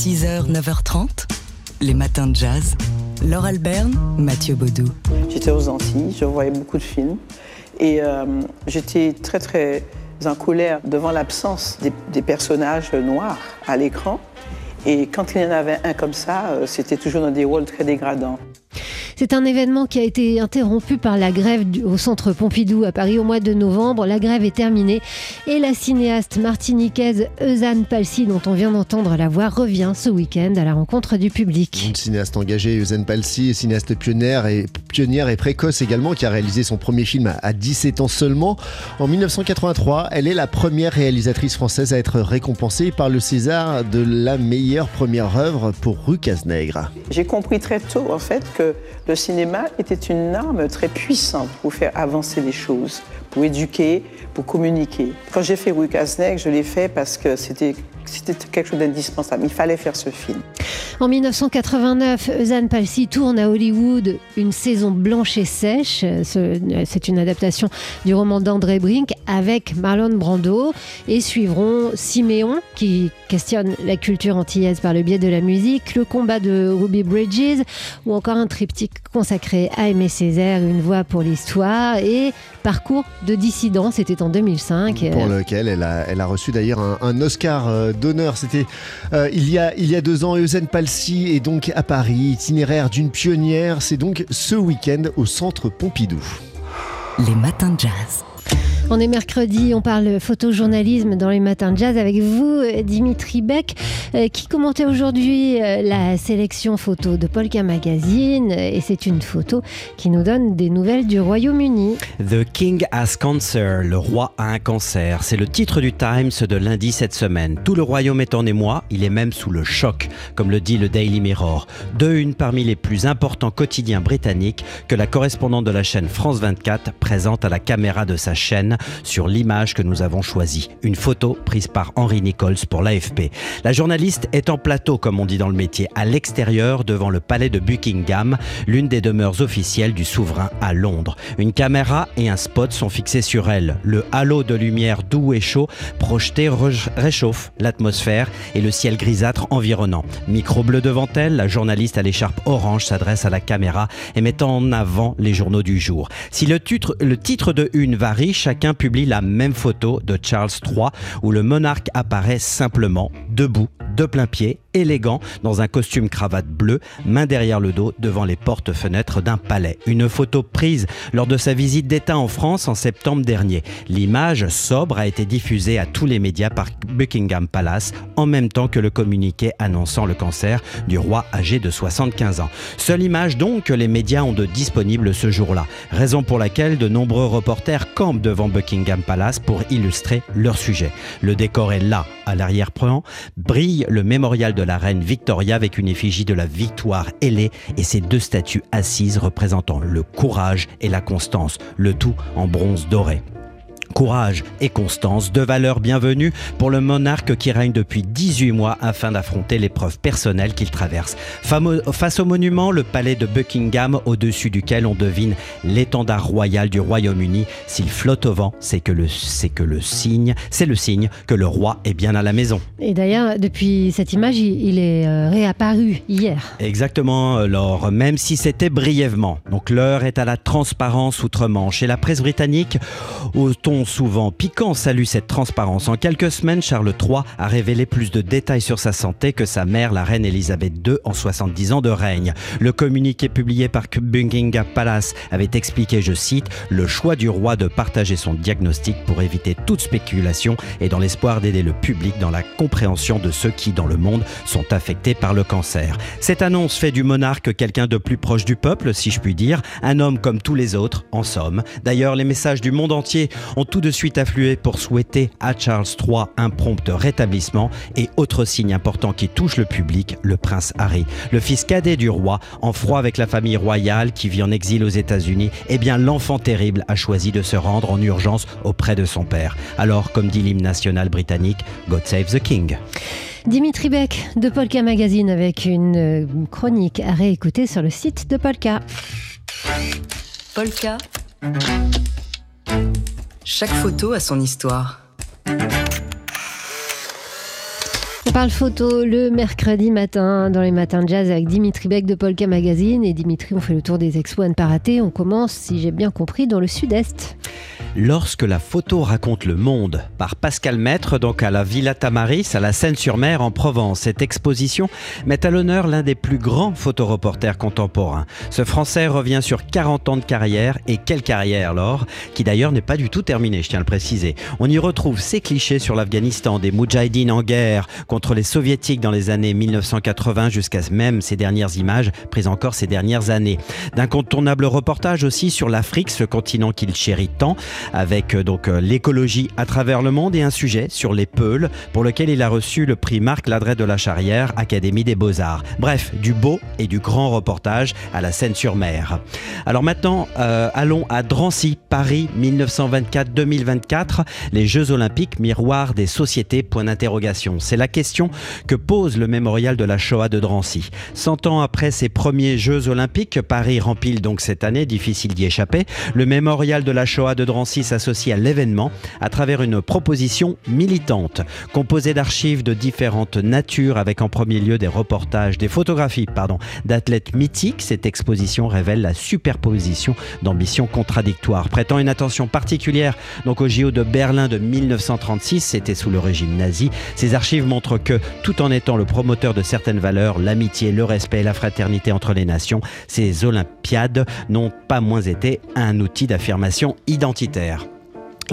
6h, 9h30, les matins de jazz. Laure Alberne, Mathieu Baudou. J'étais aux Antilles, je voyais beaucoup de films et euh, j'étais très très en colère devant l'absence des, des personnages noirs à l'écran. Et quand il y en avait un comme ça, euh, c'était toujours dans des rôles très dégradants. C'est un événement qui a été interrompu par la grève du- au centre Pompidou à Paris au mois de novembre. La grève est terminée et la cinéaste martiniquaise Eusanne Palsy, dont on vient d'entendre la voix, revient ce week-end à la rencontre du public. Une cinéaste engagée, Eusen Palsy, cinéaste pionnière et, pionnière et précoce également, qui a réalisé son premier film à- à 17 ans seulement. En 1983, elle est la première réalisatrice française à être récompensée par le César de la meilleure première œuvre pour Rue Cazenègre. J'ai compris très tôt en fait que le cinéma était une arme très puissante pour faire avancer les choses, pour éduquer, pour communiquer. Quand j'ai fait Rue Cazenec, je l'ai fait parce que c'était quelque chose d'indispensable. Il fallait faire ce film. En 1989, Eusanne Palsy tourne à Hollywood une saison blanche et sèche. Ce- C'est une adaptation du roman d'André Brink avec Marlon Brando et suivront Siméon qui questionne la culture antillaise par le biais de la musique, le combat de Ruby Bridges ou encore un triptyque consacré à Aimé Césaire, une voix pour l'histoire et Parcours de dissident, c'était en 2005. Pour lequel elle a, elle a reçu d'ailleurs un, un Oscar euh, d'honneur. C'était euh, il, y a, il y a deux ans. Eusen Palsy est donc à Paris, itinéraire d'une pionnière. C'est donc ce week-end au centre Pompidou. Les matins de jazz. On est mercredi, on parle photojournalisme dans les matins de jazz avec vous, Dimitri Beck, euh, qui commentait aujourd'hui euh, la sélection photo de Polka Magazine. Et c'est une photo qui nous donne des nouvelles du Royaume-Uni. The King has cancer, le roi a un cancer. C'est le titre du Times de lundi cette semaine. Tout le royaume est en émoi, il est même sous le choc, comme le dit le Daily Mirror. De une parmi les plus importants quotidiens britanniques que la correspondante de la chaîne France 24 présente à la caméra de sa chaîne sur l'image que nous avons choisie. Une photo prise par Henry Nichols pour l'AFP. La journaliste est en plateau, comme on dit dans le métier, à l'extérieur devant le palais de Buckingham, l'une des demeures officielles du souverain à Londres. Une caméra et un spot sont fixés sur elle. Le halo de lumière doux et chaud projeté réchauffe l'atmosphère et le ciel grisâtre environnant. Micro bleu devant elle, la journaliste à l'écharpe orange s'adresse à la caméra et met en avant les journaux du jour. Si le titre, le titre de une varie, chacun publie la même photo de Charles III où le monarque apparaît simplement, debout, de plein pied, élégant, dans un costume cravate bleu, main derrière le dos, devant les portes-fenêtres d'un palais. Une photo prise lors de sa visite d'État en France en septembre dernier. L'image sobre a été diffusée à tous les médias par Buckingham Palace, en même temps que le communiqué annonçant le cancer du roi âgé de 75 ans. Seule image donc que les médias ont de disponible ce jour-là, raison pour laquelle de nombreux reporters campent devant Buckingham Palace pour illustrer leur sujet. Le décor est là, à l'arrière-plan, brille le mémorial de la reine Victoria avec une effigie de la victoire ailée et ses deux statues assises représentant le courage et la constance, le tout en bronze doré. Courage et constance, deux valeurs bienvenues pour le monarque qui règne depuis 18 mois afin d'affronter l'épreuve personnelle qu'il traverse. Face au monument, le palais de Buckingham, au-dessus duquel on devine l'étendard royal du Royaume-Uni. S'il flotte au vent, c'est que le, c'est que le signe, c'est le signe que le roi est bien à la maison. Et d'ailleurs, depuis cette image, il, il est euh, réapparu hier. Exactement, Laure, même si c'était brièvement. Donc l'heure est à la transparence outre-Manche et la presse britannique, au ton souvent piquant, salue cette transparence. En quelques semaines, Charles III a révélé plus de détails sur sa santé que sa mère, la reine Elisabeth II, en 70 ans de règne. Le communiqué publié par Buckingham Palace avait expliqué, je cite, le choix du roi de partager son diagnostic pour éviter toute spéculation et dans l'espoir d'aider le public dans la compréhension de ceux qui, dans le monde, sont affectés par le cancer. Cette annonce fait du monarque quelqu'un de plus proche du peuple, si je puis dire, un homme comme tous les autres, en somme. D'ailleurs, les messages du monde entier ont tout de suite afflué pour souhaiter à Charles III un prompt rétablissement et autre signe important qui touche le public, le prince Harry, le fils cadet du roi, en froid avec la famille royale qui vit en exil aux États-Unis, eh bien l'enfant terrible a choisi de se rendre en urgence auprès de son père. Alors, comme dit l'hymne national britannique, God Save the King. Dimitri Beck de Polka Magazine avec une euh, chronique à réécouter sur le site de Polka. Polka. Chaque photo a son histoire. On parle photo le mercredi matin dans les matins de jazz avec Dimitri Beck de Polka Magazine. Et Dimitri, on fait le tour des expos à ne pas rater. On commence, si j'ai bien compris, dans le sud-est. Lorsque la photo raconte le monde, par Pascal Maître, donc à la Villa Tamaris, à la Seine-sur-Mer, en Provence. Cette exposition met à l'honneur l'un des plus grands photoreporters contemporains. Ce Français revient sur 40 ans de carrière, et quelle carrière, Laure, qui d'ailleurs n'est pas du tout terminée, je tiens à le préciser. On y retrouve ses clichés sur l'Afghanistan, des moudjahidines en guerre contre les soviétiques dans les années 1980 jusqu'à même ces dernières images prises encore ces dernières années. D'incontournables reportages aussi sur l'Afrique, ce continent qu'il chérit tant, avec euh, donc euh, l'écologie à travers le monde et un sujet sur les Peuls pour lequel il a reçu le prix Marc Ladret de la Charrière, Académie des Beaux-Arts. Bref, du beau et du grand reportage à la Seine-sur-Mer. Alors maintenant, euh, allons à Drancy, Paris 1924-2024, les Jeux Olympiques miroir des sociétés, point d'interrogation. C'est la question que pose le mémorial de la Shoah de Drancy. Cent ans après ses premiers Jeux Olympiques, Paris rempile donc cette année, difficile d'y échapper, le mémorial de la Shoah de Drancy s'associe à l'événement à travers une proposition militante, composée d'archives de différentes natures avec en premier lieu des reportages, des photographies pardon, d'athlètes mythiques. Cette exposition révèle la superposition d'ambitions contradictoires, prêtant une attention particulière donc au JO de Berlin de 1936, c'était sous le régime nazi. Ces archives montrent que, tout en étant le promoteur de certaines valeurs, l'amitié, le respect et la fraternité entre les nations, ces Olympiades n'ont pas moins été un outil d'affirmation identitaire.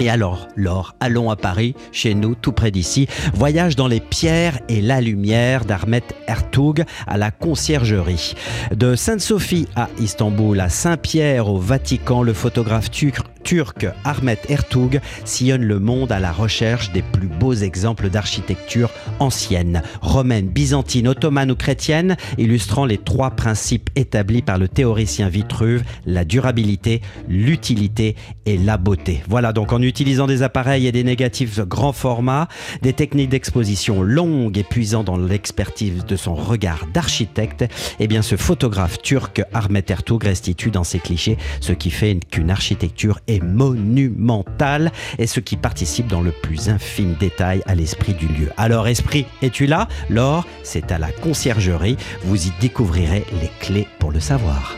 Et alors, Laure, allons à Paris, chez nous, tout près d'ici. Voyage dans les pierres et la lumière d'Armet Ertug à la conciergerie. De Sainte-Sophie à Istanbul, à Saint-Pierre au Vatican, le photographe turc turc Ahmet Ertug sillonne le monde à la recherche des plus beaux exemples d'architecture ancienne, romaine, byzantine, ottomane ou chrétienne, illustrant les trois principes établis par le théoricien Vitruve, la durabilité, l'utilité et la beauté. Voilà donc en utilisant des appareils et des négatifs grand format, des techniques d'exposition longues et puisant dans l'expertise de son regard d'architecte, eh bien ce photographe turc Ahmet Ertug restitue dans ses clichés ce qui fait qu'une architecture est monumentale et ce qui participe dans le plus infime détail à l'esprit du lieu. Alors esprit, es-tu là? Laure, c'est à la conciergerie. Vous y découvrirez les clés pour le savoir.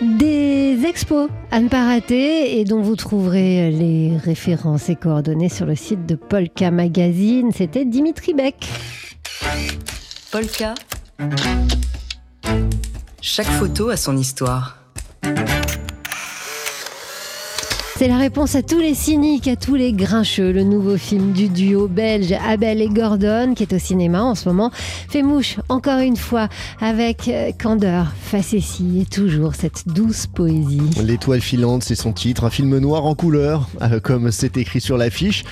Des expos à ne pas rater et dont vous trouverez les références et coordonnées sur le site de Polka Magazine. C'était Dimitri Beck. Polka. Chaque photo a son histoire. C'est la réponse à tous les cyniques, à tous les grincheux. Le nouveau film du duo belge Abel et Gordon, qui est au cinéma en ce moment, fait mouche encore une fois avec euh, candeur, facétie et toujours cette douce poésie. L'étoile filante, c'est son titre, un film noir en couleur, euh, comme c'est écrit sur l'affiche.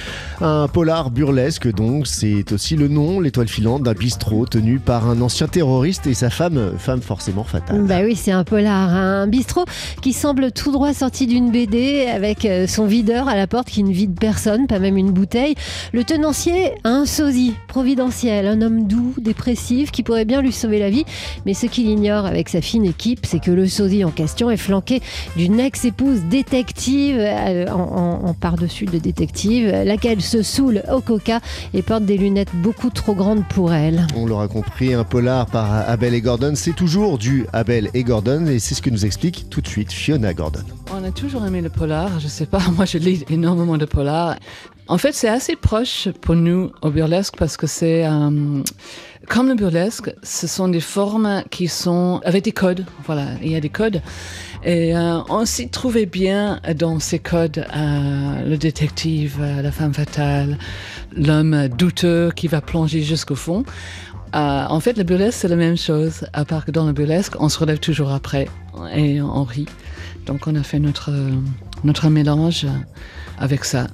Un polar burlesque, donc, c'est aussi le nom, l'étoile filante, d'un bistrot tenu par un ancien terroriste et sa femme, femme forcément fatale. Bah oui, c'est un polar, un bistrot qui semble tout droit sorti d'une BD avec euh, son videur à la porte qui ne vide personne, pas même une bouteille. Le tenancier a un sosie providentiel, un homme doux, dépressif, qui pourrait bien lui sauver la vie. Mais ce qu'il ignore avec sa fine équipe, c'est que le sosie en question est flanqué d'une ex-épouse détective euh, en, par-dessus de détective, laquelle se saoule au coca et porte des lunettes beaucoup trop grandes pour elle. On l'aura compris, un polar par Abel et Gordon, c'est toujours du Abel et Gordon et c'est ce que nous explique tout de suite Fiona Gordon. On a toujours aimé le polar je sais pas, moi je lis énormément de polar. En fait, c'est assez proche pour nous au burlesque parce que c'est euh, comme le burlesque, ce sont des formes qui sont avec des codes. Voilà, il y a des codes. Et euh, on s'y trouvait bien dans ces codes, euh, le détective, la femme fatale, l'homme douteux qui va plonger jusqu'au fond. en fait, le burlesque, c'est la même chose, à part que dans le burlesque, on se relève toujours après et on rit. Donc on a fait notre, notre mélange avec ça.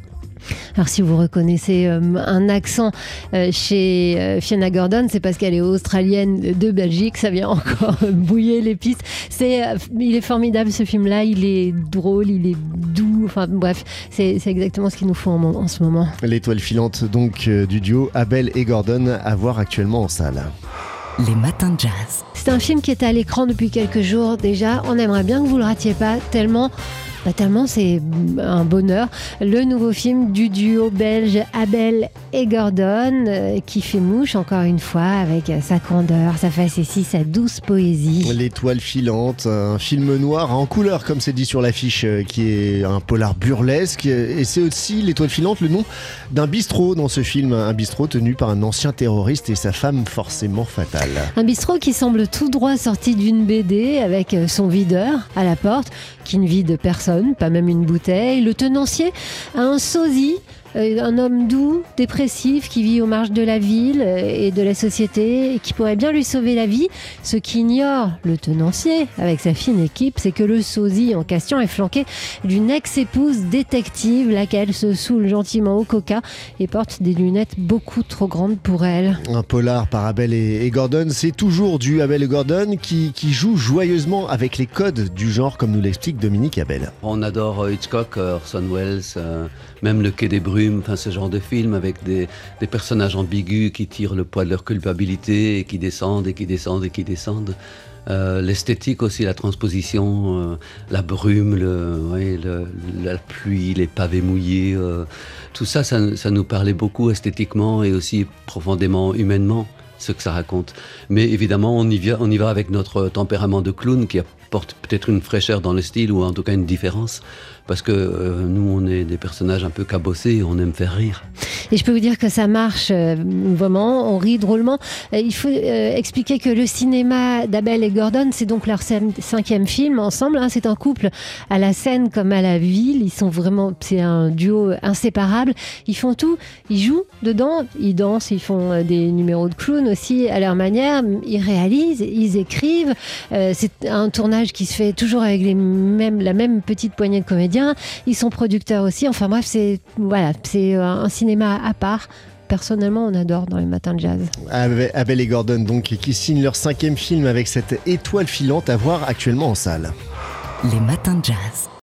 Alors si vous reconnaissez euh, un accent euh, chez euh, Fiona Gordon, c'est parce qu'elle est australienne de Belgique, ça vient encore bouiller les pistes. C'est, il est formidable ce film-là, il est drôle, il est doux, enfin bref, c'est, exactement ce qu'il nous faut en, en, ce moment. L'étoile filante donc du duo Abel et Gordon à voir actuellement en salle. Les matins de jazz. C'est un film qui est à l'écran depuis quelques jours déjà. On aimerait bien que vous le ratiez pas, tellement Pas tellement, c'est un bonheur. Le nouveau film du duo belge Abel et Gordon, euh, qui fait mouche encore une fois avec sa candeur, sa facétie, sa douce poésie. L'étoile filante, un film noir en couleur, comme c'est dit sur l'affiche, euh, qui est un polar burlesque. Et c'est aussi l'étoile filante, le nom d'un bistrot dans ce film. Un bistrot tenu par un ancien terroriste et sa femme forcément fatale. Un bistrot qui semble tout droit sorti d'une BD avec son videur à la porte, qui ne vide personne, pas même une bouteille. Le tenancier a un sosie un homme doux, dépressif, qui vit aux marges de la ville euh, et de la société, et qui pourrait bien lui sauver la vie. Ce qu'ignore le tenancier, avec sa fine équipe, c'est que le sosie en question est flanqué d'une ex-épouse détective, laquelle se saoule gentiment au coca et porte des lunettes beaucoup trop grandes pour elle. Un polar par Abel et, Gordon, c'est toujours du Abel et Gordon qui, qui joue joyeusement avec les codes du genre, comme nous l'explique Dominique Abel. On adore euh, Hitchcock, Orson Welles, même le Quai des Enfin ce genre de film avec des, personnages ambigus qui tirent le poids de leur culpabilité et qui descendent et qui descendent et qui descendent. Euh, l'esthétique aussi, la transposition, euh, la brume, la pluie, les pavés mouillés, euh, tout ça, ça, nous parlait beaucoup esthétiquement et aussi profondément humainement ce que ça raconte. Mais évidemment, on y, va avec notre tempérament de clown qui apporte peut-être une fraîcheur dans le style ou en tout cas une différence parce que euh, nous, on est des personnages un peu cabossés on aime faire rire. Et je peux vous dire que ça marche euh, vraiment, on rit drôlement. Euh, il faut expliquer que le cinéma d'Abel et Gordon, c'est donc leur cinquième film ensemble. Hein. C'est un couple à la scène comme à la ville. Ils sont vraiment, c'est un duo inséparable. Ils font tout. Ils jouent dedans, ils dansent, ils font des numéros de clown aussi à leur manière. Ils réalisent, ils écrivent. c'est un tournage qui se fait toujours avec les mêmes, la même petite poignée de comédiens ils sont producteurs aussi. Enfin bref, c'est voilà, c'est euh, un cinéma à part personnellement, on adore dans les matins de jazz. Abel et Gordon, donc, qui signent leur cinquième film avec cette étoile filante à voir actuellement en salle. Les matins de jazz.